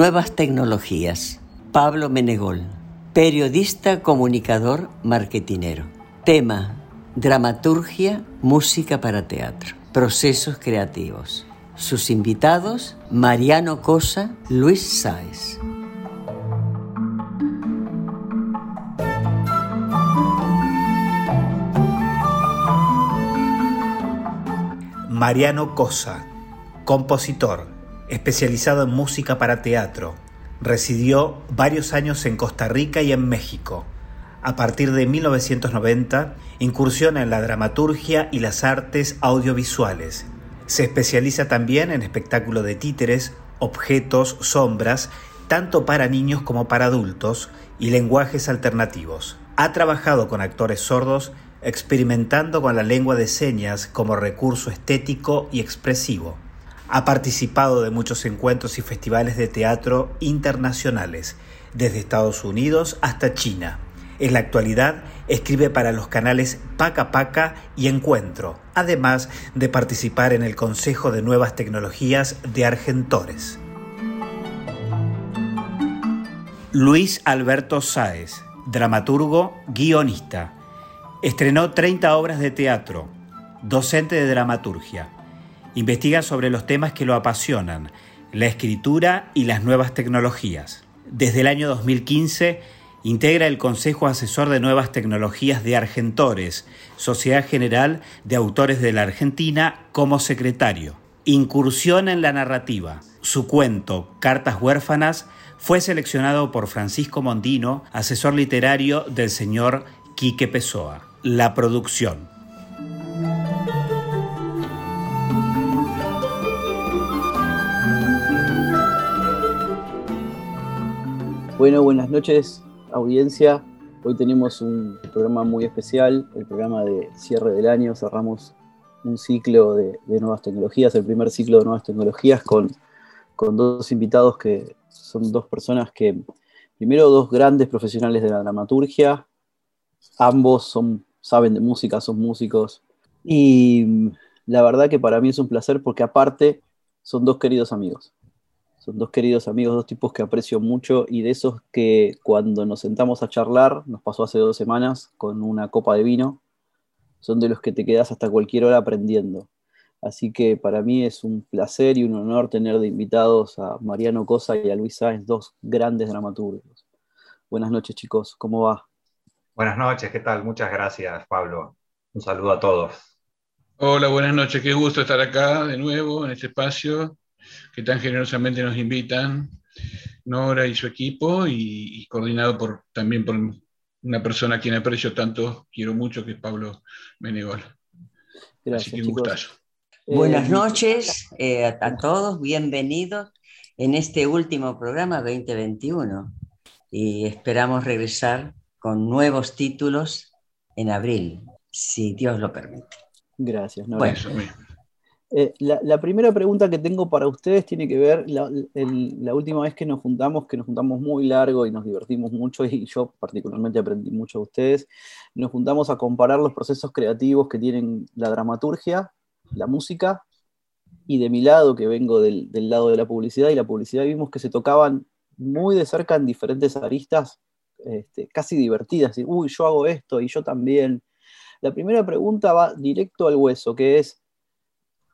Nuevas tecnologías. Pablo Menegol, periodista, comunicador, marketinero. Tema, dramaturgia, música para teatro, procesos creativos. Sus invitados, Mariano Cosa, Luis Sáez. Mariano Cosa, compositor especializado en música para teatro. Residió varios años en Costa Rica y en México. A partir de 1990 incursiona en la dramaturgia y las artes audiovisuales. Se especializa también en espectáculo de títeres, objetos, sombras, tanto para niños como para adultos, y lenguajes alternativos. Ha trabajado con actores sordos, experimentando con la lengua de señas como recurso estético y expresivo. Ha participado de muchos encuentros y festivales de teatro internacionales, desde Estados Unidos hasta China. En la actualidad escribe para los canales Paca Paca y Encuentro, además de participar en el Consejo de Nuevas Tecnologías de Argentores. Luis Alberto Sáez, dramaturgo, guionista. Estrenó 30 obras de teatro, docente de dramaturgia Investiga sobre los temas que lo apasionan, la escritura y las nuevas tecnologías. Desde el año 2015 integra el Consejo Asesor de Nuevas Tecnologías de Argentores, Sociedad General de Autores de la Argentina, como secretario. Incursión en la narrativa. Su cuento, Cartas Huérfanas, fue seleccionado por Francisco Mondino, asesor literario del señor Quique Pessoa. La producción. Bueno, buenas noches, audiencia. Hoy tenemos un programa muy especial, el programa de cierre del año. Cerramos un ciclo de, nuevas tecnologías, el primer ciclo de nuevas tecnologías con, con dos invitados que son dos personas que, primero, dos grandes profesionales de la dramaturgia. Ambos son, saben de música, son músicos. Y la verdad que para mí es un placer porque aparte son dos queridos amigos. Son dos queridos amigos, dos tipos que aprecio mucho y de esos que cuando nos sentamos a charlar, nos pasó hace dos semanas con una copa de vino, son de los que te quedas hasta cualquier hora aprendiendo. Así que para mí es un placer y un honor tener de invitados a Mariano Cosa y a Luis Sáenz, dos grandes dramaturgos. Buenas noches chicos, ¿cómo va? Buenas noches, ¿qué tal? Muchas gracias Pablo. Un saludo a todos. Hola, buenas noches, qué gusto estar acá de nuevo en este espacio que tan generosamente nos invitan, Nora y su equipo, y, coordinado por, también por una persona a quien aprecio tanto, quiero mucho, que es Pablo Menegol. Gracias. Así que Buenas eh, noches eh, a, todos, bienvenidos en este último programa 2021 y esperamos regresar con nuevos títulos en abril, si Dios lo permite. Gracias. Nora. Bueno, eh, la, primera pregunta que tengo para ustedes tiene que ver, la, última vez que nos juntamos, que nos juntamos muy largo y nos divertimos mucho, y yo particularmente aprendí mucho de ustedes, nos juntamos a comparar los procesos creativos que tienen la dramaturgia, la música, y de mi lado, que vengo del, del lado de la publicidad, y la publicidad vimos que se tocaban muy de cerca en diferentes aristas, este, casi divertidas, y, uy, yo hago esto, y yo también, La primera pregunta va directo al hueso, que es,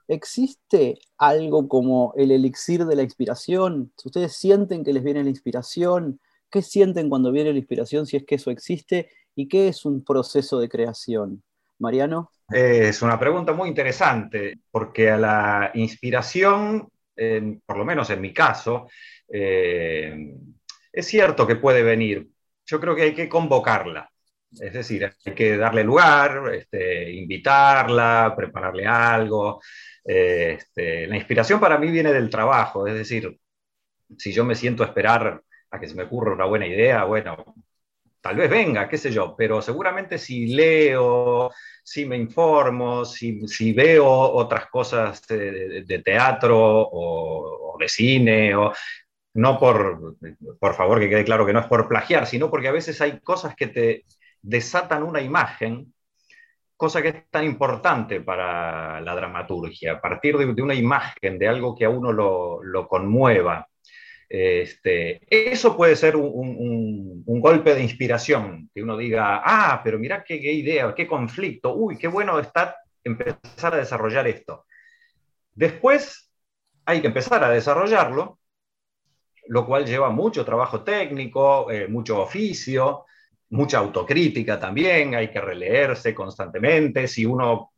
¿existe algo como el elixir de la inspiración? Ustedes sienten que les viene la inspiración, ¿qué sienten cuando viene la inspiración si es que eso existe? ¿Y qué es un proceso de creación? Mariano. Es una pregunta muy interesante, porque a la inspiración, por lo menos en mi caso, eh, es cierto que puede venir. Yo creo que hay que convocarla. Es decir, hay que darle lugar, este, invitarla, prepararle algo. Este, la inspiración para mí viene del trabajo, es decir, si yo me siento a esperar a que se me ocurra una buena idea, bueno, tal vez venga, qué sé yo, pero seguramente si leo, si me informo, si, veo otras cosas de, teatro o, de cine, o, no por, por favor que quede claro que no es por plagiar, sino porque a veces hay cosas que te desatan una imagen, cosa que es tan importante para la dramaturgia, a partir de, una imagen, de algo que a uno lo, conmueva. Este, eso puede ser un, golpe de inspiración, que uno diga, ah, pero qué, qué idea, qué conflicto, uy, qué bueno está empezar a desarrollar esto. Después hay que empezar a desarrollarlo lo cual lleva mucho trabajo técnico, eh, mucho oficio, mucha autocrítica también, hay que releerse constantemente, si uno,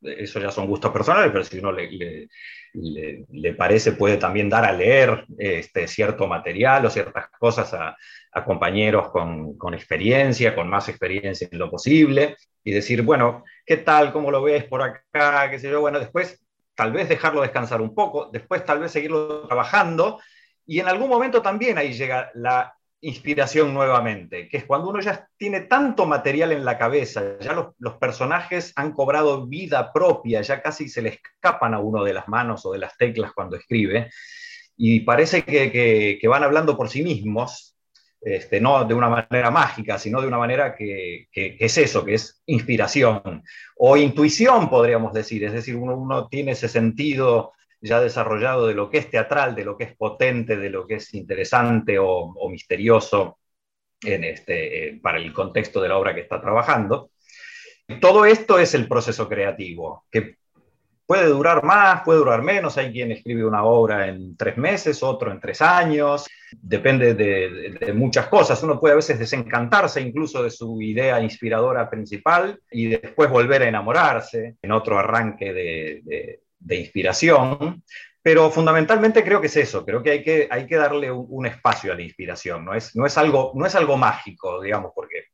eso ya son gustos personales, pero si uno le, le, parece puede también dar a leer este, cierto material o ciertas cosas a, compañeros con, con, experiencia, con más experiencia en lo posible, y decir, bueno, ¿qué tal? ¿Cómo lo ves por acá? ¿Qué sé yo? Bueno, después tal vez dejarlo descansar un poco, después tal vez seguirlo trabajando y en algún momento también ahí llega la inspiración nuevamente, que es cuando uno ya tiene tanto material en la cabeza, ya los, personajes han cobrado vida propia, ya casi se le escapan a uno de las manos o de las teclas cuando escribe, y parece que, van hablando por sí mismos, este, no de una manera mágica, sino de una manera que, es eso, que es inspiración o intuición, podríamos decir, es decir, uno, uno tiene ese sentido ya desarrollado de lo que es teatral, de lo que es potente, de lo que es interesante o, misterioso en este, eh, para el contexto de la obra que está trabajando. Todo esto es el proceso creativo, que puede durar más, puede durar menos. Hay quien escribe una obra en tres meses, otro en tres años. Depende de, muchas cosas. Uno puede a veces desencantarse incluso de su idea inspiradora principal y después volver a enamorarse en otro arranque de, de inspiración, pero fundamentalmente creo que es eso, creo que hay que, hay que darle un, espacio a la inspiración, no es, no, es algo, no es algo mágico, digamos, porque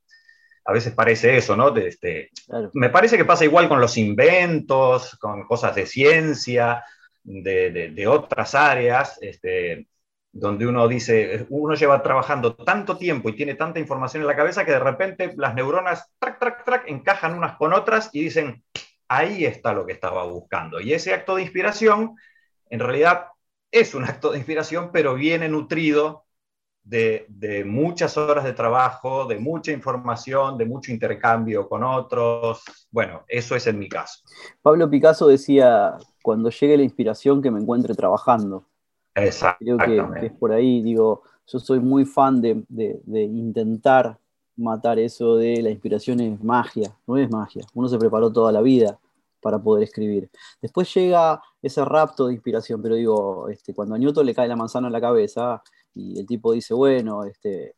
a veces parece eso, ¿no? este, Me parece que pasa igual con los inventos, con cosas de ciencia, de, de, otras áreas, este, donde uno dice, uno lleva trabajando tanto tiempo y tiene tanta información en la cabeza que de repente las neuronas, encajan unas con otras y dicen, ahí está lo que estaba buscando. Y ese acto de inspiración, en realidad, es un acto de inspiración, pero viene nutrido de, muchas horas de trabajo, de mucha información, de mucho intercambio con otros. Bueno, eso es en mi caso. Pablo Picasso decía, cuando llegue la inspiración, que me encuentre trabajando. Exacto. Creo que, es por ahí, digo, yo soy muy fan de, de intentar matar eso de la inspiración es magia, no es magia. Uno se preparó toda la vida para poder escribir. Después llega ese rapto de inspiración, pero digo, este, cuando a Newton le cae la manzana en la cabeza y el tipo dice, bueno, este,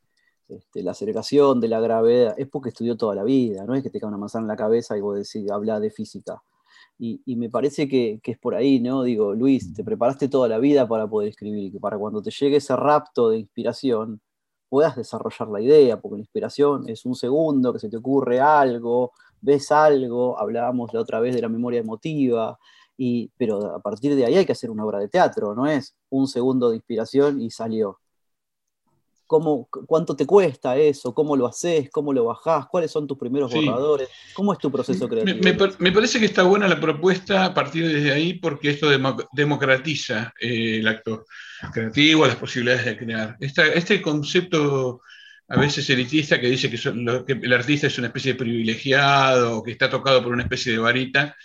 este, la aceleración de la gravedad, es porque estudió toda la vida, no es que te cae una manzana en la cabeza y vos decís, habla de física. Y, me parece que, que, es por ahí, ¿no? Digo, Luis, te preparaste toda la vida para poder escribir y que para cuando te llegue ese rapto de inspiración, puedas desarrollar la idea, porque la inspiración es un segundo que se te ocurre algo, ves algo, hablábamos la otra vez de la memoria emotiva, y, pero a partir de ahí hay que hacer una obra de teatro, no es un segundo de inspiración y salió. ¿Cómo, ¿Cuánto te cuesta eso? ¿Cómo lo haces? ¿Cómo lo bajás? ¿Cuáles son tus primeros borradores? ¿Cómo es tu proceso creativo? Me, parece que está buena la propuesta a partir de ahí porque esto democratiza eh, el acto creativo, las posibilidades de crear. este concepto a veces elitista que dice que, el artista es una especie de privilegiado o que está tocado por una especie de varita,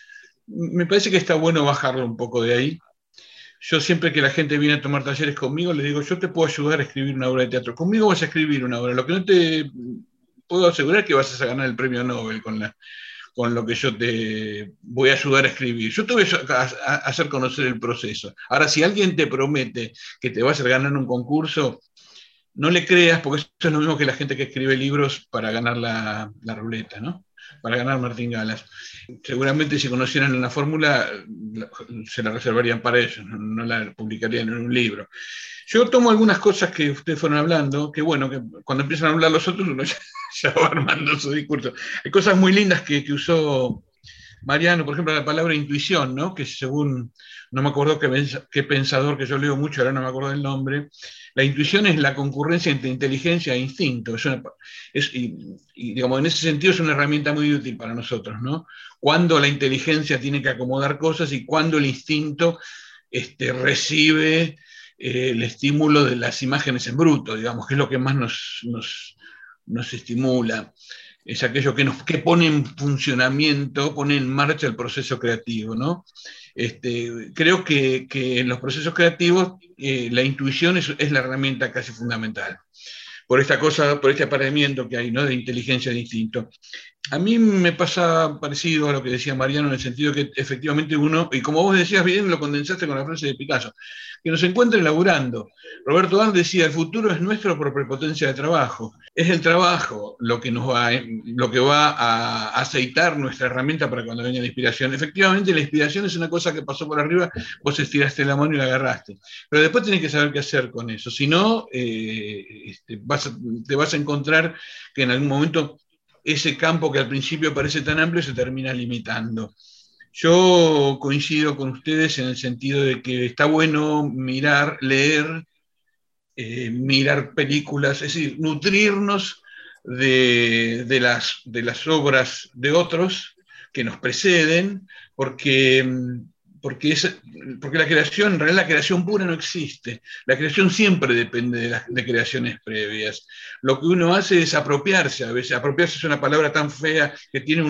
me parece que está bueno bajarlo un poco de ahí yo siempre que la gente viene a tomar talleres conmigo, les digo, yo te puedo ayudar a escribir una obra de teatro. Conmigo vas a escribir una obra. Lo que no te puedo asegurar es que vas a ganar el premio Nobel con con lo que yo te voy a ayudar a escribir. Yo te voy a, hacer conocer el proceso. Ahora, si alguien te promete que te va a ganar un concurso, no le creas, porque eso es lo mismo que la gente que escribe libros para ganar la, la ruleta, ¿no? Para ganar Martín Galas. Seguramente si conocieran la fórmula, se la reservarían para ellos, no la publicarían en un libro. Yo tomo algunas cosas que ustedes fueron hablando, que bueno, que cuando empiezan a hablar los otros uno ya, va armando su discurso. Hay cosas muy lindas que, que, usó Mariano, por ejemplo, la palabra intuición, ¿no? que según, no me acuerdo qué, pensador que yo leo mucho, ahora no me acuerdo del nombre, la intuición es la concurrencia entre inteligencia e instinto. Es y, digamos, en ese sentido es una herramienta muy útil para nosotros, ¿no? Cuando la inteligencia tiene que acomodar cosas y cuando el instinto este, recibe eh, el estímulo de las imágenes en bruto, digamos, que es lo que más nos, nos, estimula. Es aquello que, nos, que pone en funcionamiento, pone en marcha el proceso creativo, ¿no? Este, creo que, en los procesos creativos eh, la intuición es, es, la herramienta casi fundamental. Por esta cosa, por este apareamiento que hay, ¿no? De inteligencia de instinto. A mí me pasa parecido a lo que decía Mariano en el sentido que efectivamente uno, y como vos decías bien, lo condensaste con la frase de Picasso, que nos encuentre laburando. Roberto Dan decía, el futuro es nuestro por prepotencia de trabajo. Es el trabajo lo que nos va, lo que va a aceitar nuestra herramienta para cuando venga la inspiración. Efectivamente, la inspiración es una cosa que pasó por arriba, vos estiraste la mano y la agarraste. Pero después tenés que saber qué hacer con eso. Si no, eh, este, te vas a encontrar que en algún momento ese campo que al principio parece tan amplio se termina limitando. Yo coincido con ustedes en el sentido de que está bueno mirar, leer, eh, mirar películas, es decir, nutrirnos de, las, de las obras de otros que nos preceden, porque mm, porque, la creación, en realidad la creación pura no existe. La creación siempre depende de, las, creaciones previas. Lo que uno hace es apropiarse, a veces apropiarse es una palabra tan fea que tiene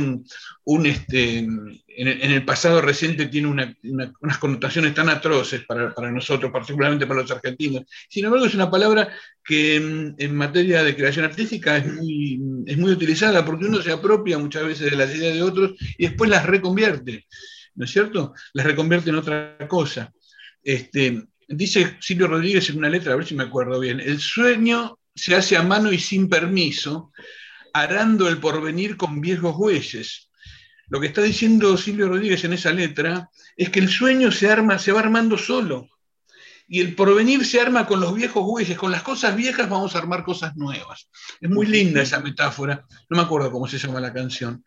un, este, en, el pasado reciente tiene unas connotaciones tan atroces para, nosotros, particularmente para los argentinos. Sin embargo, es una palabra que en, en materia de creación artística es muy, es muy utilizada porque uno se apropia muchas veces de las ideas de otros y después las reconvierte. ¿No es cierto? Las reconvierte en otra cosa. Este, dice Silvio Rodríguez en una letra, a ver si me acuerdo bien, el sueño se hace a mano y sin permiso, arando el porvenir con viejos bueyes. Lo que está diciendo Silvio Rodríguez en esa letra es que el sueño se arma, se va armando solo. Y el porvenir se arma con los viejos bueyes, con las cosas viejas vamos a armar cosas nuevas. Es muy linda esa metáfora, no me acuerdo cómo se llama la canción.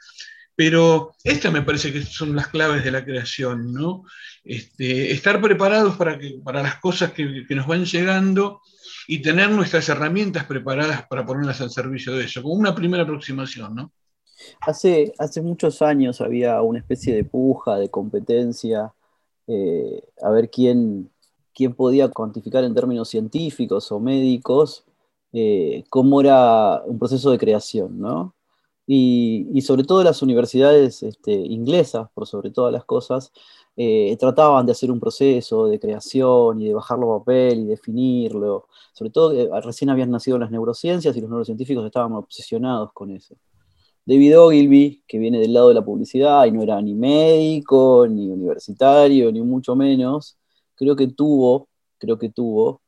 Pero estas me parece que son las claves de la creación, ¿no? Este, estar preparados para, para las cosas que, nos van llegando y tener nuestras herramientas preparadas para ponerlas al servicio de eso, como una primera aproximación, ¿no? Hace, hace muchos años había una especie de puja, de competencia, eh, a ver quién, quién podía cuantificar en términos científicos o médicos eh, cómo era un proceso de creación, ¿no? Y, sobre todo las universidades este, inglesas, por sobre todas las cosas, eh, trataban de hacer un proceso de creación y de bajarlo a papel y definirlo. Sobre todo, eh, recién habían nacido las neurociencias y los neurocientíficos estaban obsesionados con eso. David Ogilvy, que viene del lado de la publicidad y no era ni médico, ni universitario, ni mucho menos, creo que tuvo, creo que tuvo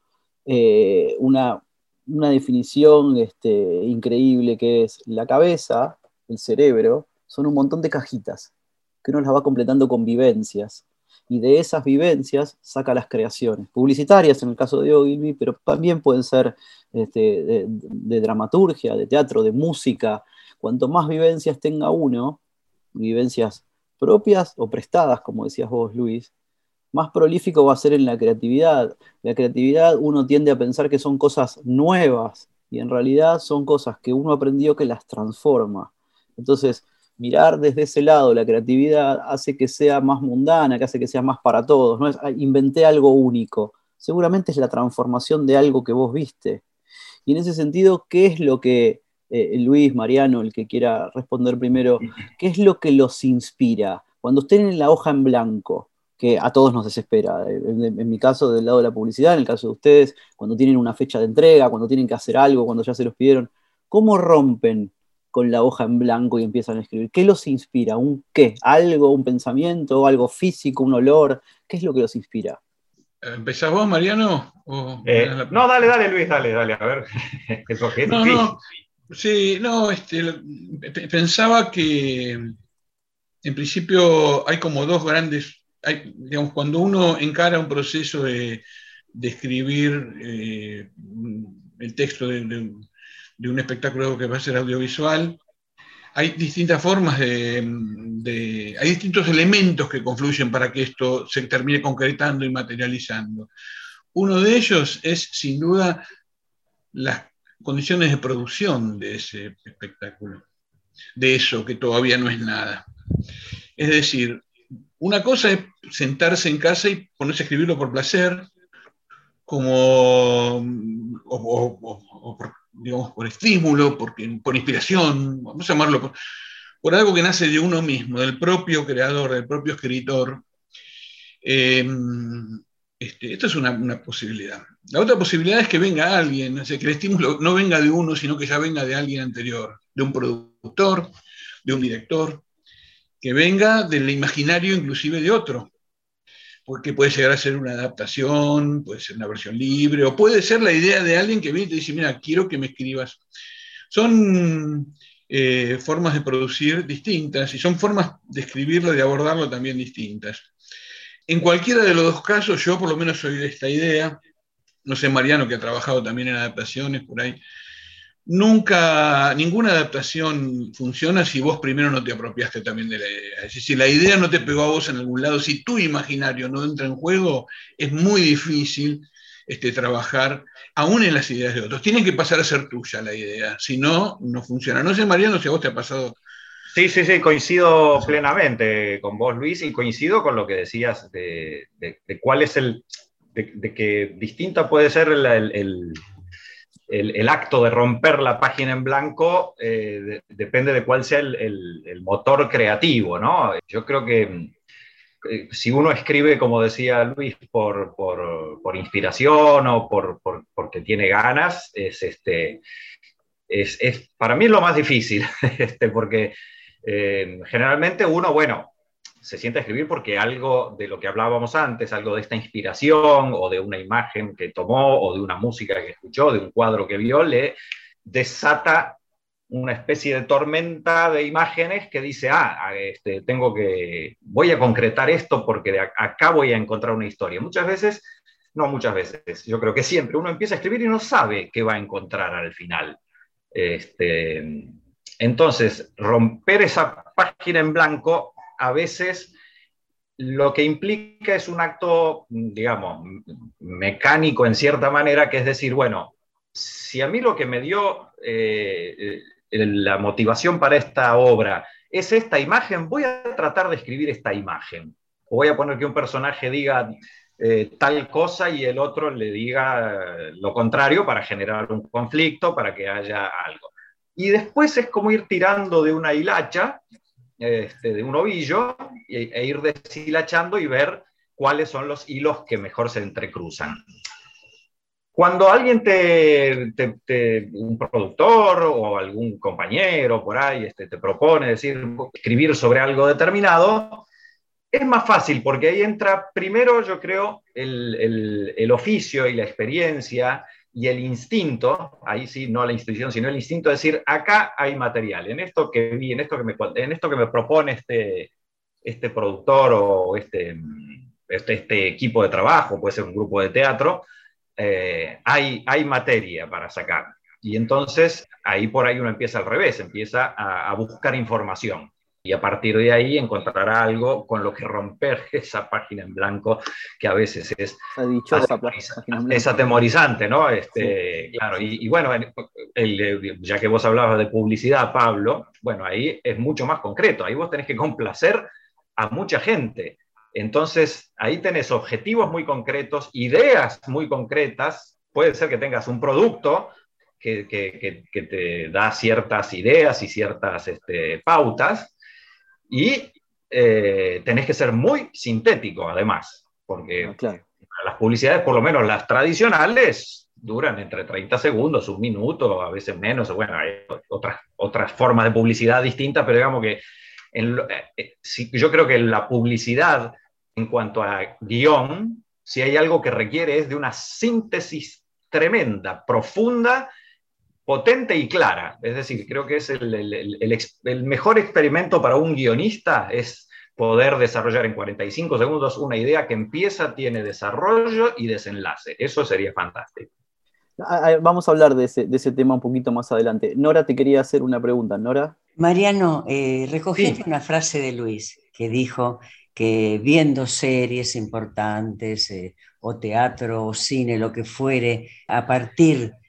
eh, una, una definición este, increíble que es la cabeza, el cerebro, son un montón de cajitas que uno las va completando con vivencias. Y de esas vivencias saca las creaciones, publicitarias en el caso de Ogilvy, pero también pueden ser este, de, de dramaturgia, de teatro, de música. Cuanto más vivencias tenga uno, vivencias propias o prestadas, como decías vos, Luis, más prolífico va a ser en la creatividad. La creatividad uno tiende a pensar que son cosas nuevas y en realidad son cosas que uno aprendió que las transforma. Entonces, mirar desde ese lado la creatividad hace que sea más mundana, que hace que sea más para todos. No es, inventé algo único. Seguramente es la transformación de algo que vos viste. Y en ese sentido, ¿qué es lo que, eh, Luis, Mariano, el que quiera responder primero, qué es lo que los inspira? Cuando estén en la hoja en blanco, que a todos nos desespera. En, mi caso, del lado de la publicidad, en el caso de ustedes, cuando tienen una fecha de entrega, cuando tienen que hacer algo, cuando ya se los pidieron, ¿cómo rompen con la hoja en blanco y empiezan a escribir? ¿Qué los inspira? ¿Un qué? ¿Algo, un pensamiento, algo físico, un olor? ¿Qué es lo que los inspira? ¿Empezás vos, Mariano? Eh, no, dale, dale, Luis, dale, dale, a ver. Eso que no, no, sí, no, este, pensaba que en principio hay como dos grandes, digamos, cuando uno encara un proceso de, escribir eh, el texto de, de, un espectáculo que va a ser audiovisual, hay distintas formas de, Hay distintos elementos que confluyen para que esto se termine concretando y materializando. Uno de ellos es, sin duda, las condiciones de producción de ese espectáculo, de eso que todavía no es nada. Es decir, una cosa es sentarse en casa y ponerse a escribirlo por placer, como o, digamos, por estímulo, por inspiración, vamos a llamarlo por, algo que nace de uno mismo, del propio creador, del propio escritor. Este, esto es una, posibilidad. La otra posibilidad es que venga alguien, que el estímulo no venga de uno, sino que ya venga de alguien anterior, de un productor, de un director, que venga del imaginario inclusive de otro porque puede llegar a ser una adaptación, puede ser una versión libre, o puede ser la idea de alguien que viene y te dice, mira, quiero que me escribas. Son eh, formas de producir distintas y son formas de escribirlo y de abordarlo también distintas. En cualquiera de los dos casos, yo por lo menos soy de esta idea, no sé, Mariano, que ha trabajado también en adaptaciones por ahí, nunca, ninguna adaptación funciona si vos primero no te apropiaste también de la idea. Es decir, si la idea no te pegó a vos en algún lado, si tu imaginario no entra en juego, es muy difícil este, trabajar aún en las ideas de otros. Tienen que pasar a ser tuya la idea, si no, no funciona. No sé, Mariano, si a vos te ha pasado. Sí, sí, sí, coincido plenamente con vos, Luis, y coincido con lo que decías de, cuál es el, de, que distinta puede ser el el, acto de romper la página en blanco eh, depende de cuál sea el, motor creativo, ¿no? Yo creo que eh, si uno escribe, como decía Luis, por, inspiración o por, porque tiene ganas, es, este, es, para mí es lo más difícil, este, porque eh, generalmente uno, bueno, se siente a escribir porque algo de lo que hablábamos antes, algo de esta inspiración o de una imagen que tomó o de una música que escuchó, de un cuadro que vio, le desata una especie de tormenta de imágenes que dice, ah, este, tengo que, voy a concretar esto porque de acá voy a encontrar una historia. Muchas veces, no muchas veces, yo creo que siempre uno empieza a escribir y no sabe qué va a encontrar al final. Este, entonces, romper esa página en blanco a veces lo que implica es un acto, digamos, mecánico en cierta manera, que es decir, bueno, si a mí lo que me dio eh, la motivación para esta obra es esta imagen, voy a tratar de escribir esta imagen. Voy a poner que un personaje diga eh, tal cosa y el otro le diga lo contrario para generar un conflicto, para que haya algo. Y después es como ir tirando de una hilacha este, de un ovillo e, ir deshilachando y ver cuáles son los hilos que mejor se entrecruzan. Cuando alguien te, un productor o algún compañero por ahí este, te propone decir, escribir sobre algo determinado, es más fácil porque ahí entra primero, yo creo, el, el oficio y la experiencia y el instinto, ahí sí, no la institución, sino el instinto de decir, acá hay material, en esto que vi, en esto que me, en esto que me propone este, este productor o este, este, este equipo de trabajo, puede ser un grupo de teatro, eh, hay, hay materia para sacar. Y entonces ahí por ahí uno empieza al revés, empieza a buscar información y a partir de ahí encontrará algo con lo que romper esa página en blanco que a veces es, es atemorizante, ¿no? Este, Claro, y, bueno, ya que vos hablabas de publicidad, Pablo, bueno, ahí es mucho más concreto, ahí vos tenés que complacer a mucha gente. Entonces, ahí tenés objetivos muy concretos, ideas muy concretas, puede ser que tengas un producto que, que, que, te da ciertas ideas y ciertas este, pautas, y eh, tenés que ser muy sintético, además, porque ah, las publicidades, por lo menos las tradicionales, duran entre 30 segundos, un minuto, a veces menos, bueno, hay otras otras formas de publicidad distintas, pero digamos que yo creo que la publicidad en cuanto a guion, si hay algo que requiere es de una síntesis tremenda, profunda, potente y clara. Es decir, creo que es el, mejor experimento para un guionista es poder desarrollar en 45 segundos una idea que empieza, tiene desarrollo y desenlace. Eso sería fantástico. Vamos a hablar de ese, tema un poquito más adelante. Nora, te quería hacer una pregunta. Nora. Mariano, eh, recogiste una frase de Luis que dijo que viendo series importantes eh, o teatro o cine, lo que fuere, a partir de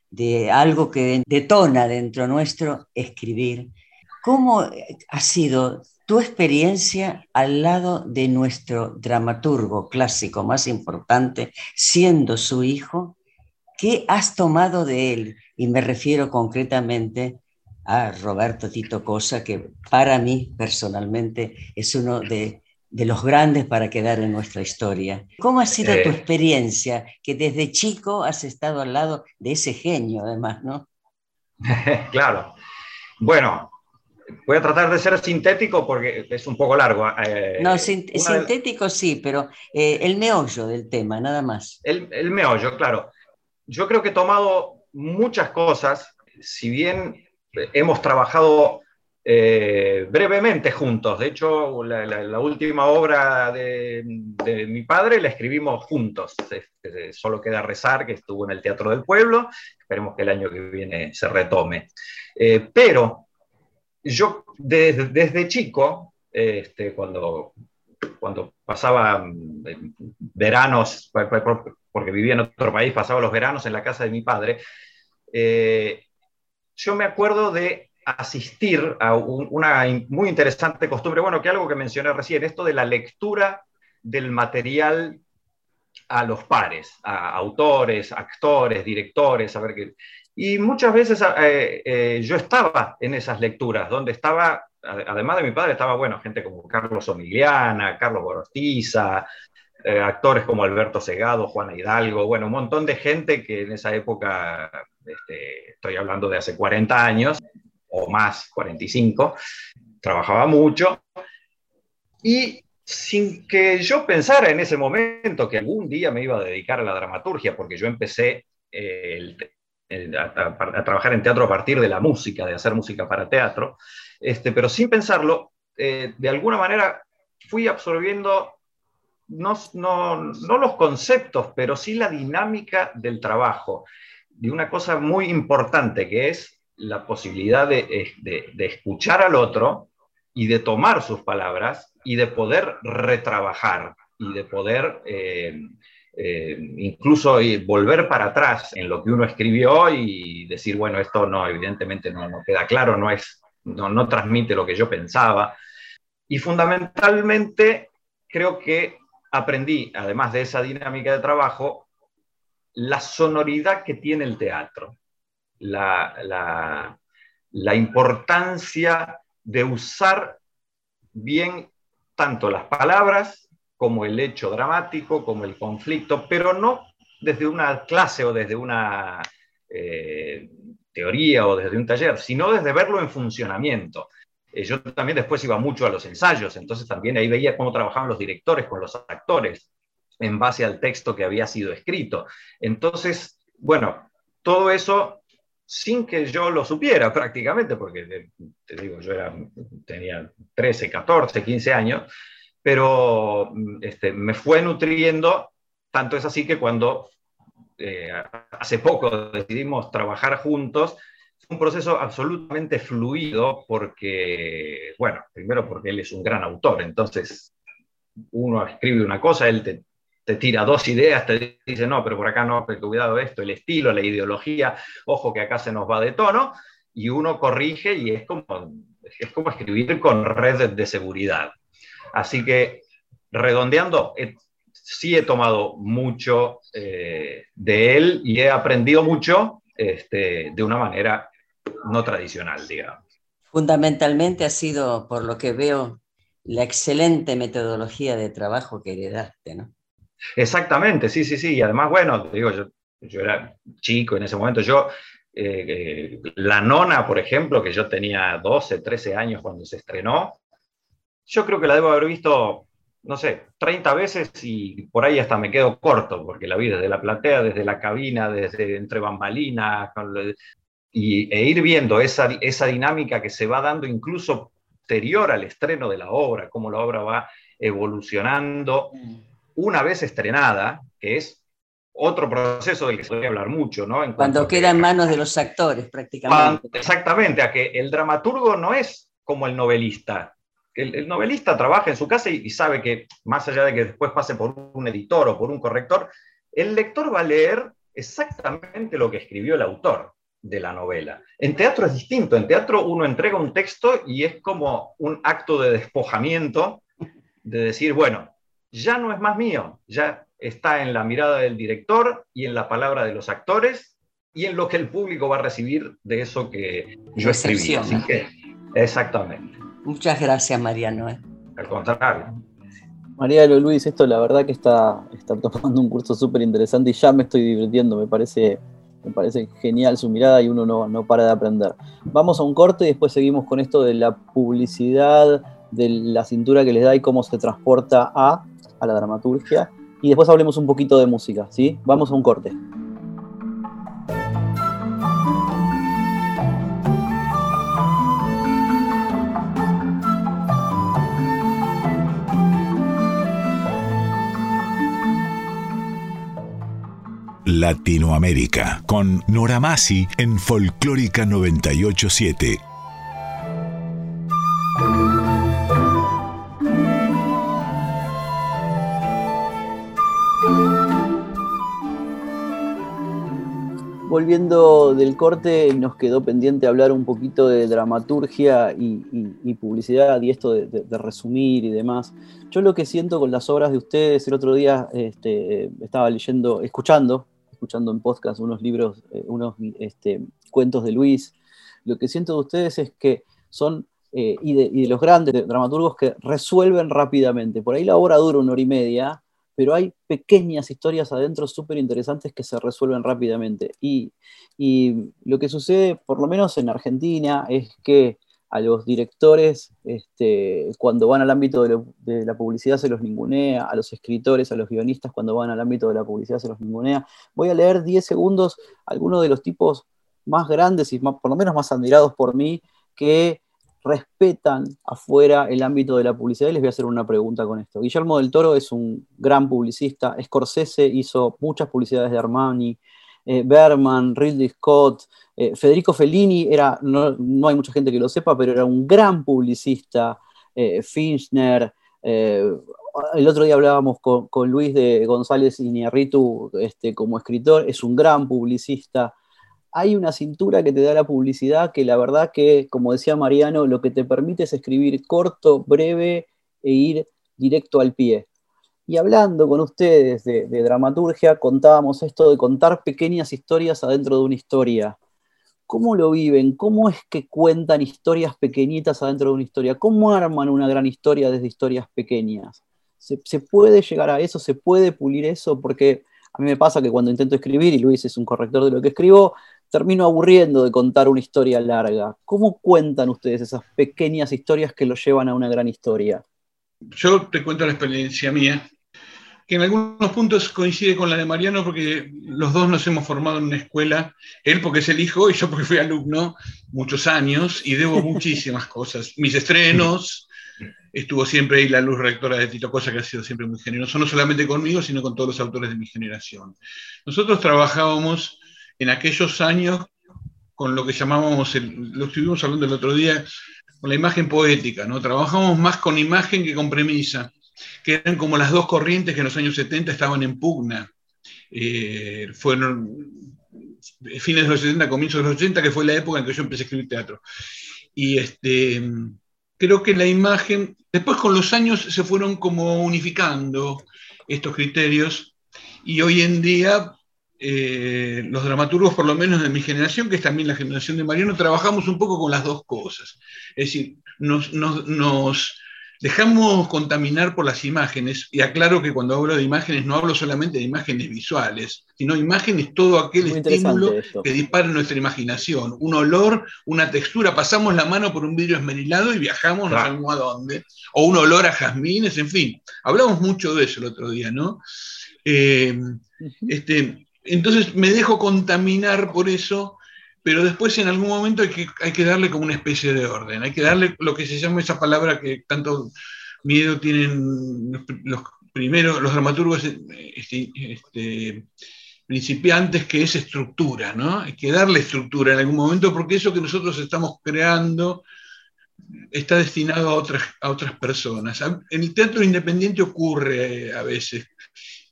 algo que detona dentro nuestro, escribir. ¿Cómo ha sido tu experiencia al lado de nuestro dramaturgo clásico más importante, siendo su hijo? ¿Qué has tomado de él? Y me refiero concretamente a Roberto Tito Cosa, que para mí personalmente es uno de de los grandes para quedar en nuestra historia. ¿Cómo ha sido tu eh. experiencia que desde chico has estado al lado de ese genio, además, no? claro. Bueno, voy a tratar de ser sintético porque es un poco largo. Eh, no, sintético sí, pero eh, el meollo del tema, nada más. El, el meollo, claro. Yo creo que he tomado muchas cosas, si bien hemos trabajado eh, brevemente juntos. De hecho, la, última obra de, mi padre la escribimos juntos. solo queda rezar que estuvo en el Teatro del Pueblo. Esperemos que el año que viene se retome. Eh, pero yo desde, chico, este, cuando, cuando pasaba mm, veranos, porque vivía en otro país, pasaba los veranos en la casa de mi padre, eh, yo me acuerdo de asistir a una muy interesante costumbre, bueno, que algo que mencioné recién, esto de la lectura del material a los pares, a autores, actores, directores, a ver qué. Y muchas veces eh, eh, yo estaba en esas lecturas, donde estaba, además de mi padre, estaba, bueno, gente como Carlos Omiliana, Carlos Borostiza, eh, actores como Alberto Segado, Juana Hidalgo, bueno, un montón de gente que en esa época, este, estoy hablando de hace 40 años, o más, 45, trabajaba mucho, y sin que yo pensara en ese momento que algún día me iba a dedicar a la dramaturgia, porque yo empecé eh, a, trabajar en teatro a partir de la música, de hacer música para teatro, este, pero sin pensarlo, eh, de alguna manera fui absorbiendo no, no, los conceptos, pero sí la dinámica del trabajo, de una cosa muy importante que es la posibilidad de, escuchar al otro y de tomar sus palabras y de poder retrabajar y de poder eh, eh, incluso volver para atrás en lo que uno escribió y decir, bueno, esto no, evidentemente no, queda claro, no, es, no, no transmite lo que yo pensaba. Y fundamentalmente creo que aprendí, además de esa dinámica de trabajo, la sonoridad que tiene el teatro la, importancia de usar bien tanto las palabras como el hecho dramático, como el conflicto, pero no desde una clase o desde una eh, teoría o desde un taller, sino desde verlo en funcionamiento. Eh, yo también después iba mucho a los ensayos, entonces también ahí veía cómo trabajaban los directores con los actores en base al texto que había sido escrito. Entonces, bueno, todo eso sin que yo lo supiera prácticamente, porque te digo, yo era, tenía 13, 14, 15 años, pero este, me fue nutriendo, tanto es así que cuando eh, hace poco decidimos trabajar juntos, fue un proceso absolutamente fluido porque, bueno, primero porque él es un gran autor, entonces uno escribe una cosa, él te, te tira dos ideas, te dice, no, pero por acá no, cuidado esto, el estilo, la ideología, ojo que acá se nos va de tono, y uno corrige y es como, es como escribir con red de seguridad. Así que, redondeando, sí he tomado mucho eh, de él y he aprendido mucho este, de una manera no tradicional, digamos. Fundamentalmente ha sido, por lo que veo, la excelente metodología de trabajo que heredaste, ¿no? Exactamente, sí, sí, sí. Y además, bueno, digo, yo, yo era chico en ese momento. Yo eh, la nona, por ejemplo, que yo tenía 12, 13 años cuando se estrenó, yo creo que la debo haber visto, no sé, 30 veces y por ahí hasta me quedo corto, porque la vi desde la platea, desde la cabina, desde entre bambalinas, y, e ir viendo esa, esa dinámica que se va dando incluso posterior al estreno de la obra, cómo la obra va evolucionando una vez estrenada, que es otro proceso del que se puede hablar mucho, ¿no? cuando queda en manos de los actores, prácticamente. exactamente, a que el dramaturgo no es como el novelista. El, novelista trabaja en su casa y, sabe que, más allá de que después pase por un editor o por un corrector, el lector va a leer exactamente lo que escribió el autor de la novela. En teatro es distinto. En teatro uno entrega un texto y es como un acto de despojamiento, de decir, bueno, ya no es más mío, ya está en la mirada del director y en la palabra de los actores y en lo que el público va a recibir de eso que yo escribí. Así que, exactamente. Muchas gracias, Mariano. ¿eh? Al contrario. Mariano Luis, esto la verdad que está, está tomando un curso súper interesante y ya me estoy divirtiendo, me parece, me parece genial su mirada y uno no, no para de aprender. Vamos a un corte y después seguimos con esto de la publicidad, de la cintura que les da y cómo se transporta a, a la dramaturgia y después hablemos un poquito de música, ¿sí? Vamos a un corte. Latinoamérica con Nora Masi en Folclórica 987. Volviendo del corte, nos quedó pendiente hablar un poquito de dramaturgia y, publicidad y esto de, resumir y demás. Yo lo que siento con las obras de ustedes, el otro día este, estaba leyendo, escuchando, escuchando en podcast unos libros, eh, unos este, cuentos de Luis. Lo que siento de ustedes es que son, eh, y, de, y de los grandes dramaturgos que resuelven rápidamente. Por ahí la obra dura una hora y media, pero hay pequeñas historias adentro súper interesantes que se resuelven rápidamente. Y, lo que sucede, por lo menos en Argentina, es que a los directores, este, cuando van al ámbito de, la publicidad, se los ningunea, a los escritores, a los guionistas, cuando van al ámbito de la publicidad, se los ningunea. Voy a leer 10 segundos algunos de los tipos más grandes y por lo menos más admirados por mí, que respetan afuera el ámbito de la publicidad y les voy a hacer una pregunta con esto. Guillermo del Toro es un gran publicista, Scorsese hizo muchas publicidades de Armani, eh, Berman, Ridley Scott, eh, Federico Fellini era, no, hay mucha gente que lo sepa, pero era un gran publicista, eh, Finchner, el otro día hablábamos con, Luis de González Iñárritu este, como escritor, es un gran publicista hay una cintura que te da la publicidad que la verdad que, como decía Mariano, lo que te permite es escribir corto, breve e ir directo al pie. Y hablando con ustedes de, dramaturgia, contábamos esto de contar pequeñas historias adentro de una historia. ¿Cómo lo viven? ¿Cómo es que cuentan historias pequeñitas adentro de una historia? ¿Cómo arman una gran historia desde historias pequeñas? ¿Se, se puede llegar a eso? ¿Se puede pulir eso? Porque a mí me pasa que cuando intento escribir, y Luis es un corrector de lo que escribo, termino aburriendo de contar una historia larga. ¿Cómo cuentan ustedes esas pequeñas historias que lo llevan a una gran historia? Yo te cuento la experiencia mía, que en algunos puntos coincide con la de Mariano porque los dos nos hemos formado en una escuela, él porque es el hijo y yo porque fui alumno muchos años y debo muchísimas cosas. Mis estrenos, estuvo siempre ahí la luz rectora de Tito Cosa, que ha sido siempre muy generoso, no solamente conmigo, sino con todos los autores de mi generación. Nosotros trabajábamos en aquellos años con lo que llamábamos, lo estuvimos hablando el otro día, con la imagen poética, ¿no? Trabajamos más con imagen que con premisa, que eran como las dos corrientes que en los años 70 estaban en pugna. Eh, fueron fines de los 70, comienzos de los 80, que fue la época en que yo empecé a escribir teatro. Y este, creo que la imagen, después con los años se fueron como unificando estos criterios y hoy en día eh, los dramaturgos, por lo menos de mi generación, que es también la generación de Mariano, trabajamos un poco con las dos cosas. Es decir, nos, dejamos contaminar por las imágenes, y aclaro que cuando hablo de imágenes no hablo solamente de imágenes visuales, sino imágenes, todo aquel estímulo que dispara nuestra imaginación, un olor, una textura, pasamos la mano por un vidrio esmerilado y viajamos no sabemos a dónde, o un olor a jazmines, en fin, hablamos mucho de eso el otro día, ¿no? Eh, este, entonces me dejo contaminar por eso pero después en algún momento hay que, darle como una especie de orden, hay que darle lo que se llama esa palabra que tanto miedo tienen los, primeros, los dramaturgos este, este, principiantes, que es estructura, ¿no? Hay que darle estructura en algún momento porque eso que nosotros estamos creando está destinado a otras personas. En el teatro independiente ocurre a veces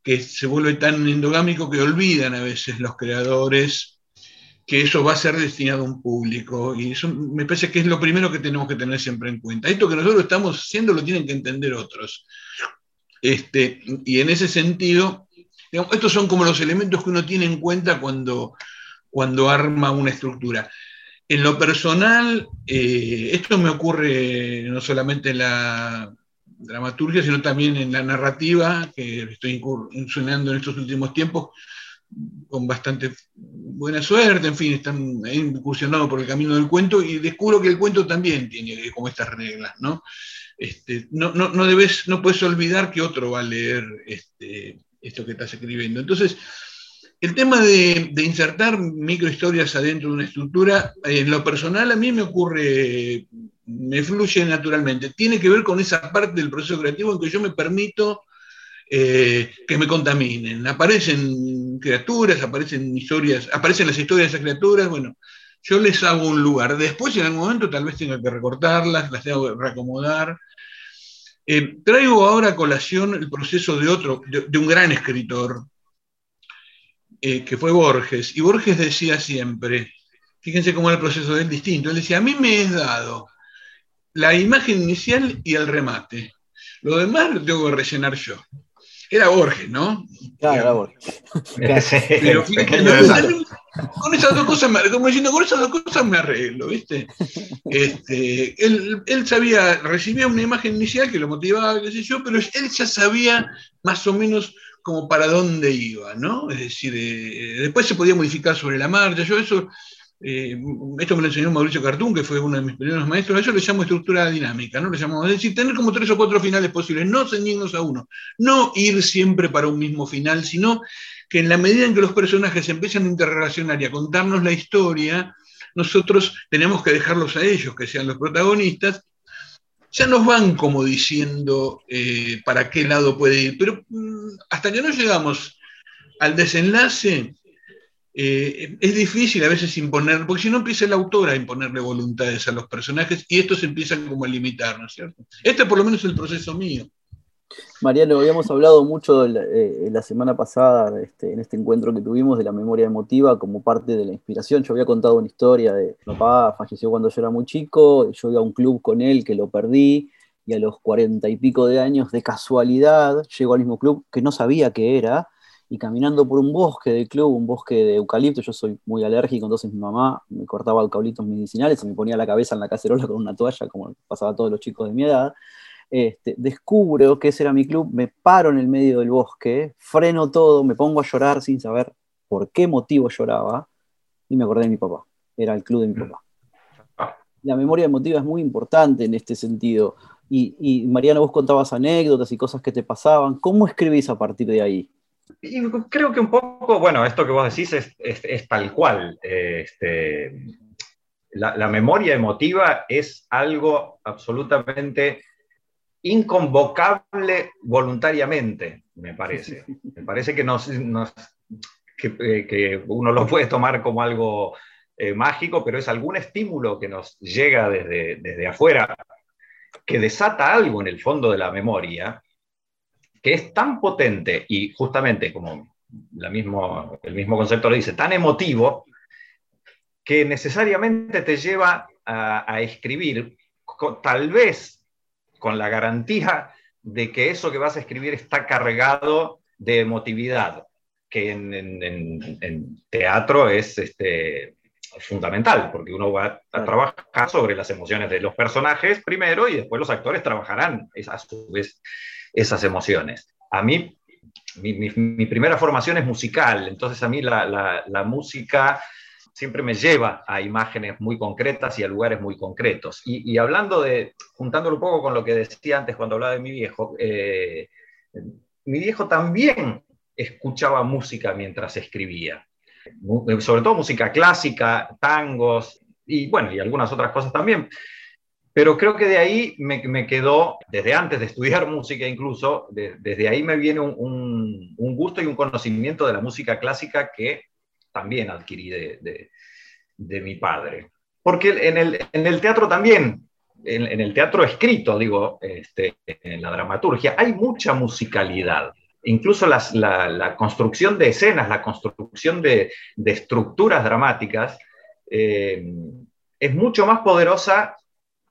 que se vuelve tan endogámico que olvidan a veces los creadores que eso va a ser destinado a un público. Y eso me parece que es lo primero que tenemos que tener siempre en cuenta. Esto que nosotros estamos haciendo lo tienen que entender otros. Este, y en ese sentido, estos son como los elementos que uno tiene en cuenta cuando, cuando arma una estructura. En lo personal, eh, esto me ocurre no solamente en la dramaturgia, sino también en la narrativa, que estoy incursionando en estos últimos tiempos, con bastante buena suerte, en fin, están incursionados por el camino del cuento y descubro que el cuento también tiene como estas reglas, ¿no? Este, no, no, debes, no puedes olvidar que otro va a leer este, esto que estás escribiendo. Entonces, el tema de, de, insertar microhistorias adentro de una estructura, en lo personal a mí me ocurre, me fluye naturalmente. Tiene que ver con esa parte del proceso creativo en que yo me permito eh, que me contaminen. Aparecen criaturas, aparecen historias, aparecen las historias de esas criaturas, bueno, yo les hago un lugar. Después, en algún momento, tal vez tenga que recortarlas, las tengo que reacomodar. Eh, traigo ahora a colación el proceso de otro, de, un gran escritor, eh, que fue Borges. Y Borges decía siempre, fíjense cómo era el proceso de él distinto, él decía, a mí me es dado la imagen inicial y el remate. Lo demás lo tengo que rellenar yo. Era Borges, ¿no? Claro, era Borges. Pero con esas dos cosas, me, como diciendo, con esas dos cosas me arreglo, ¿viste? Este, él, él, sabía, recibía una imagen inicial que lo motivaba, qué sé yo, pero él ya sabía más o menos como para dónde iba, ¿no? Es decir, eh, después se podía modificar sobre la marcha, yo eso eh, esto me lo enseñó Mauricio Cartún, que fue uno de mis primeros maestros, eso le llamo estructura dinámica, ¿no? Llamamos, es decir, tener como tres o cuatro finales posibles, no ceñirnos a uno, no ir siempre para un mismo final, sino que en la medida en que los personajes empiezan a interrelacionar y a contarnos la historia, nosotros tenemos que dejarlos a ellos, que sean los protagonistas, ya nos van como diciendo eh, para qué lado puede ir, pero mm, hasta que no llegamos al desenlace, eh, es difícil a veces imponer, porque si no empieza el autor a imponerle voluntades a los personajes y estos empiezan como a limitar, ¿no es cierto? Este por lo menos es el proceso mío. Mariano, habíamos hablado mucho la, eh, la semana pasada este, en este encuentro que tuvimos de la memoria emotiva como parte de la inspiración. Yo había contado una historia de mi papá falleció cuando yo era muy chico, yo iba a un club con él que lo perdí y a los cuarenta y pico de años de casualidad llego al mismo club que no sabía qué era y caminando por un bosque del club, un bosque de eucalipto, yo soy muy alérgico, entonces mi mamá me cortaba eucaliptos medicinales y me ponía la cabeza en la cacerola con una toalla, como pasaba a todos los chicos de mi edad. Este, descubro que ese era mi club, me paro en el medio del bosque, freno todo, me pongo a llorar sin saber por qué motivo lloraba y me acordé de mi papá, era el club de mi papá. La memoria emotiva es muy importante en este sentido. Y, y Mariana, vos contabas anécdotas y cosas que te pasaban. ¿Cómo escribís a partir de ahí? Y creo que un poco, bueno, esto que vos decís es, tal cual. Este, la, memoria emotiva es algo absolutamente inconvocable voluntariamente, me parece. Me parece que, nos, eh, que, uno lo puede tomar como algo eh, mágico, pero es algún estímulo que nos llega desde, desde afuera, que desata algo en el fondo de la memoria que es tan potente y justamente como la mismo, el mismo concepto lo dice, tan emotivo, que necesariamente te lleva a, escribir, tal vez con la garantía de que eso que vas a escribir está cargado de emotividad, que en, teatro es este, fundamental, porque uno va a trabajar sobre las emociones de los personajes primero y después los actores trabajarán a su vez esas emociones. A mí, mi, primera formación es musical, entonces a mí la, música siempre me lleva a imágenes muy concretas y a lugares muy concretos. Y, hablando de, juntándolo un poco con lo que decía antes cuando hablaba de mi viejo, eh, mi viejo también escuchaba música mientras escribía sobre todo música clásica, tangos y bueno, y algunas otras cosas también. Pero creo que de ahí me, quedó, desde antes de estudiar música incluso, desde ahí me viene un, gusto y un conocimiento de la música clásica que también adquirí de, mi padre. Porque en el, teatro también, en, el teatro escrito, digo, este, en la dramaturgia, hay mucha musicalidad incluso la, construcción de escenas, la construcción de, estructuras dramáticas, eh, es mucho más poderosa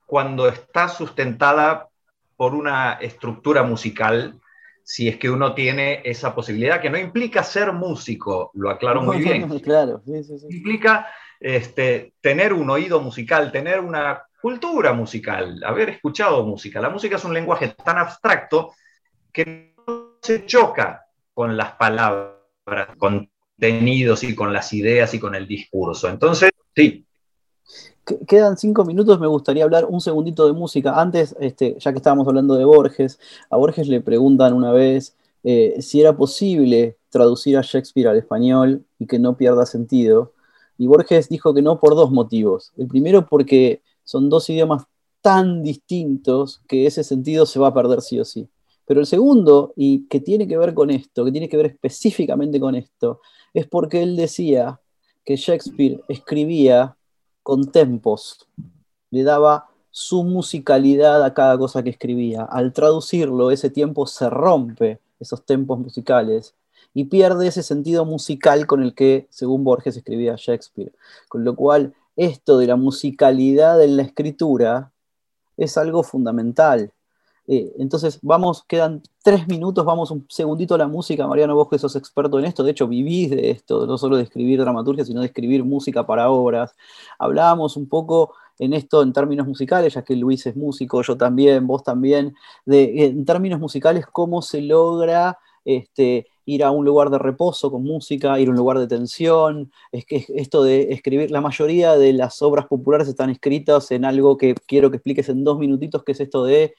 cuando está sustentada por una estructura musical, si es que uno tiene esa posibilidad, que no implica ser músico, lo aclaro muy bien. claro, Implica este, tener un oído musical, tener una cultura musical, haber escuchado música. La música es un lenguaje tan abstracto que se choca con las palabras, contenidos y con las ideas y con el discurso. Entonces, sí. Quedan cinco minutos, me gustaría hablar un segundito de música. Antes, este, ya que estábamos hablando de Borges, a Borges le preguntan una vez eh, si era posible traducir a Shakespeare al español y que no pierda sentido. Y Borges dijo que no por dos motivos. El primero porque son dos idiomas tan distintos que ese sentido se va a perder sí o sí. Pero el segundo, y que tiene que ver con esto, que tiene que ver específicamente con esto, es porque él decía que Shakespeare escribía con tempos, le daba su musicalidad a cada cosa que escribía. Al traducirlo, ese tiempo se rompe, esos tempos musicales, y pierde ese sentido musical con el que, según Borges, escribía Shakespeare. Con lo cual, esto de la musicalidad en la escritura es algo fundamental. Eh, entonces, vamos, quedan tres minutos, vamos un segundito a la música. Mariano, vos que sos experto en esto, de hecho vivís de esto, no solo de escribir dramaturgia, sino de escribir música para obras. Hablábamos un poco en esto en términos musicales, ya que Luis es músico, yo también, vos también, de, en términos musicales, cómo se logra este, ir a un lugar de reposo con música, ir a un lugar de tensión, es que esto de escribir, la mayoría de las obras populares están escritas en algo que quiero que expliques en dos minutitos, que es esto de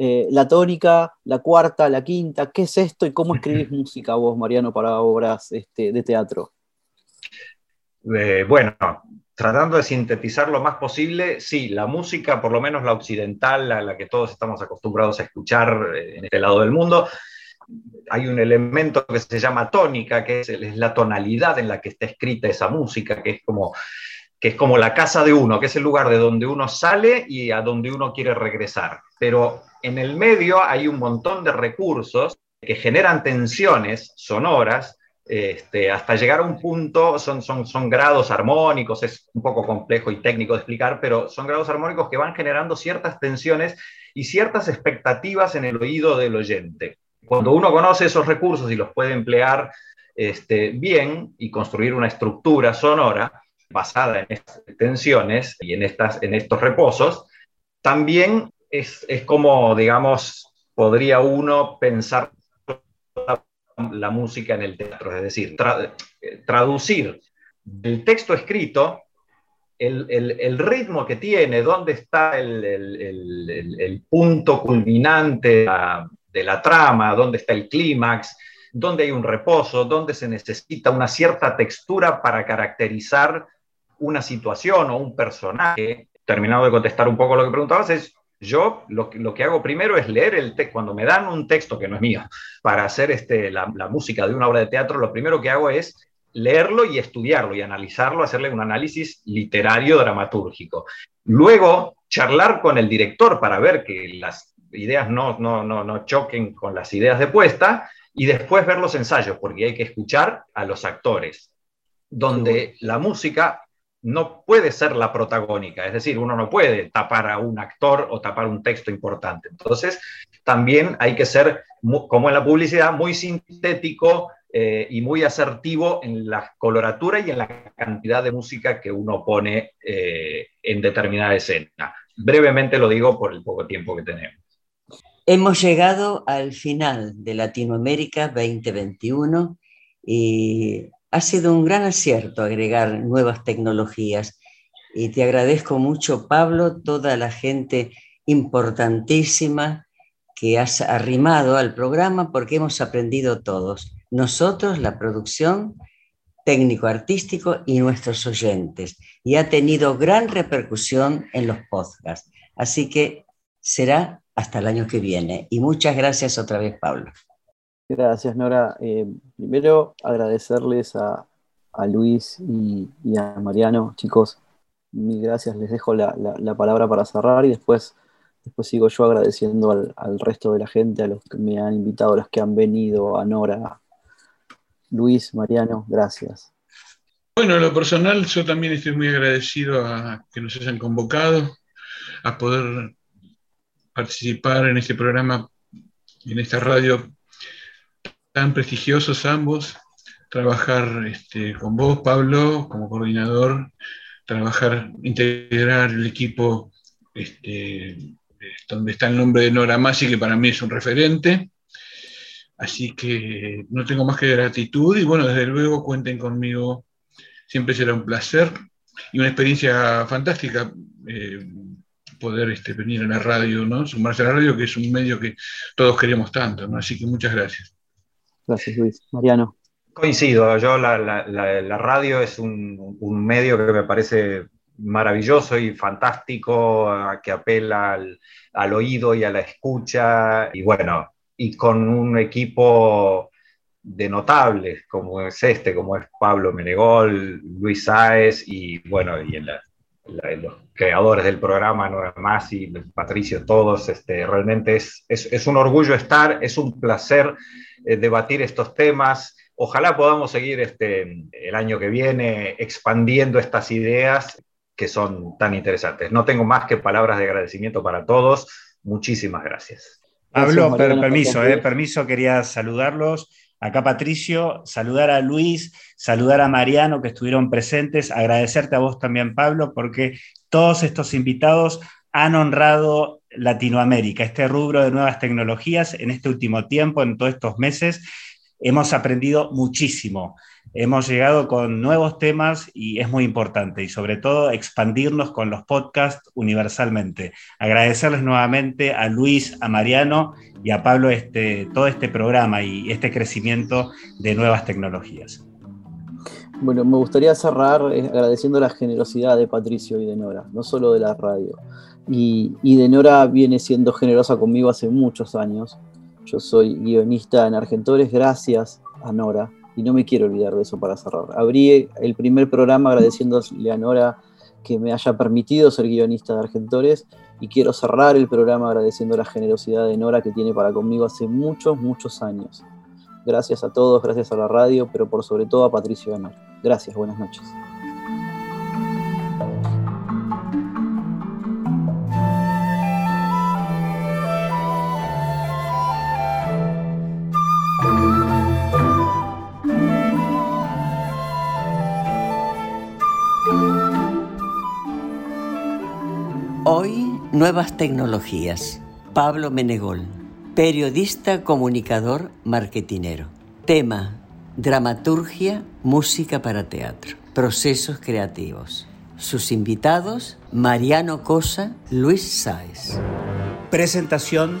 eh, la tónica, la cuarta, la quinta, ¿qué es esto y cómo escribís música vos, Mariano, para obras este, de teatro? Eh, bueno, tratando de sintetizar lo más posible, sí, la música, por lo menos la occidental, a la que todos estamos acostumbrados a escuchar eh, en este lado del mundo, hay un elemento que se llama tónica, que es, es, la tonalidad en la que está escrita esa música, que es como que es como la casa de uno, que es el lugar de donde uno sale y a donde uno quiere regresar. Pero en el medio hay un montón de recursos que generan tensiones sonoras este, hasta llegar a un punto, son, son, son grados armónicos, es un poco complejo y técnico de explicar, pero son grados armónicos que van generando ciertas tensiones y ciertas expectativas en el oído del oyente. Cuando uno conoce esos recursos y los puede emplear este, bien y construir una estructura sonora, basada en estas tensiones y en, estas, en estos reposos, también es, como, digamos, podría uno pensar la, música en el teatro, es decir, traducir el texto escrito el, ritmo que tiene, dónde está el, punto culminante de la, trama, dónde está el clímax, dónde hay un reposo, dónde se necesita una cierta textura para caracterizar una situación o un personaje, terminado de contestar un poco lo que preguntabas, es yo lo, que hago primero es leer el texto. Cuando me dan un texto que no es mío para hacer este, la, música de una obra de teatro, lo primero que hago es leerlo y estudiarlo y analizarlo, hacerle un análisis literario dramatúrgico. Luego, charlar con el director para ver que las ideas no, no, no, no choquen con las ideas de puesta y después ver los ensayos, porque hay que escuchar a los actores, donde la música no puede ser la protagónica, es decir, uno no puede tapar a un actor o tapar un texto importante. Entonces, también hay que ser, como en la publicidad, muy sintético eh, y muy asertivo en la coloratura y en la cantidad de música que uno pone eh, en determinada escena. Brevemente lo digo por el poco tiempo que tenemos. Hemos llegado al final de Latinoamérica 2021 y ha sido un gran acierto agregar nuevas tecnologías. Y te agradezco mucho, Pablo, toda la gente importantísima que has arrimado al programa porque hemos aprendido todos nosotros, la producción, técnico-artístico y nuestros oyentes. Y ha tenido gran repercusión en los podcasts. Así que será hasta el año que viene. Y muchas gracias otra vez, Pablo. Gracias, Nora. Eh, primero, agradecerles a, Luis y, a Mariano. Chicos, mil gracias. Les dejo la, palabra para cerrar y después, después sigo yo agradeciendo al, al, resto de la gente, a los que me han invitado, a los que han venido, a Nora, Luis, Mariano, gracias. Bueno, en lo personal, yo también estoy muy agradecido a que nos hayan convocado a poder participar en este programa, en esta radio tan prestigiosos ambos, trabajar este, con vos, Pablo, como coordinador, trabajar, integrar el equipo este, donde está el nombre de Nora Masi, que para mí es un referente, Así que no tengo más que gratitud y bueno, desde luego cuenten conmigo, siempre será un placer y una experiencia fantástica eh, poder este, venir a la radio, sumarse a la radio, que es un medio que todos queremos tanto, así que muchas gracias. Gracias Luis. Mariano. Coincido, yo la, radio es un, medio que me parece maravilloso y fantástico, que apela al, al oído y a la escucha, y bueno, y con un equipo de notables como es este, como es Pablo Menegol, Luis Sáez y bueno, y los creadores del programa, Nora Masi, Patricio, todos, este, realmente es, es, un orgullo estar, es un placer eh, debatir estos temas. Ojalá podamos seguir este, el año que viene expandiendo estas ideas que son tan interesantes. No tengo más que palabras de agradecimiento para todos. Muchísimas gracias. Pablo, permiso, eh, permiso, quería saludarlos. Acá Patricio, saludar a Luis, saludar a Mariano que estuvieron presentes, agradecerte a vos también, Pablo, porque todos estos invitados han honrado Latinoamérica, este rubro de nuevas tecnologías en este último tiempo, en todos estos meses. Hemos aprendido muchísimo hemos llegado con nuevos temas y es muy importante y sobre todo expandirnos con los podcasts universalmente. Agradecerles nuevamente a Luis, a Mariano y a Pablo este, todo este programa y este crecimiento de nuevas tecnologías. Bueno, me gustaría cerrar eh, agradeciendo la generosidad de Patricio y de Nora, no solo de la radio. Y, y de Nora viene siendo generosa conmigo hace muchos años. Yo soy guionista en Argentores, gracias a Nora y no me quiero olvidar de eso para cerrar. Abrí el primer programa agradeciéndole a Nora que me haya permitido ser guionista de Argentores y quiero cerrar el programa agradeciendo la generosidad de Nora que tiene para conmigo hace muchos, muchos años. Gracias a todos, gracias a la radio, pero por sobre todo a Patricio Honor. Gracias, buenas noches. Nuevas tecnologías. Pablo Menegol, periodista, comunicador, marketinero. Tema, dramaturgia, música para teatro, procesos creativos. Sus invitados, Mariano Cosa, Luis Sáez. Presentación,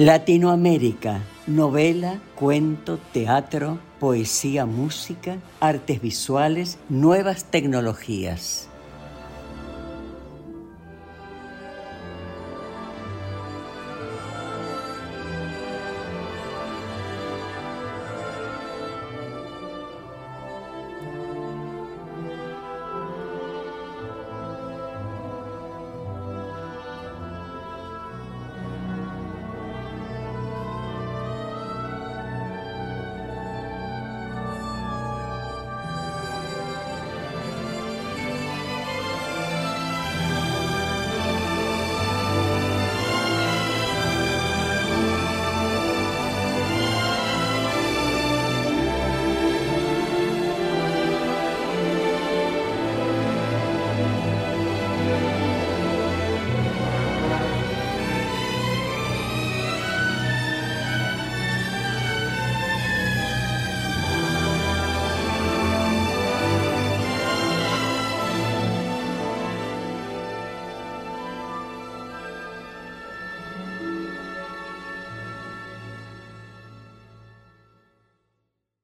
Latinoamérica, novela, cuento, teatro poesía, música, artes visuales, nuevas tecnologías.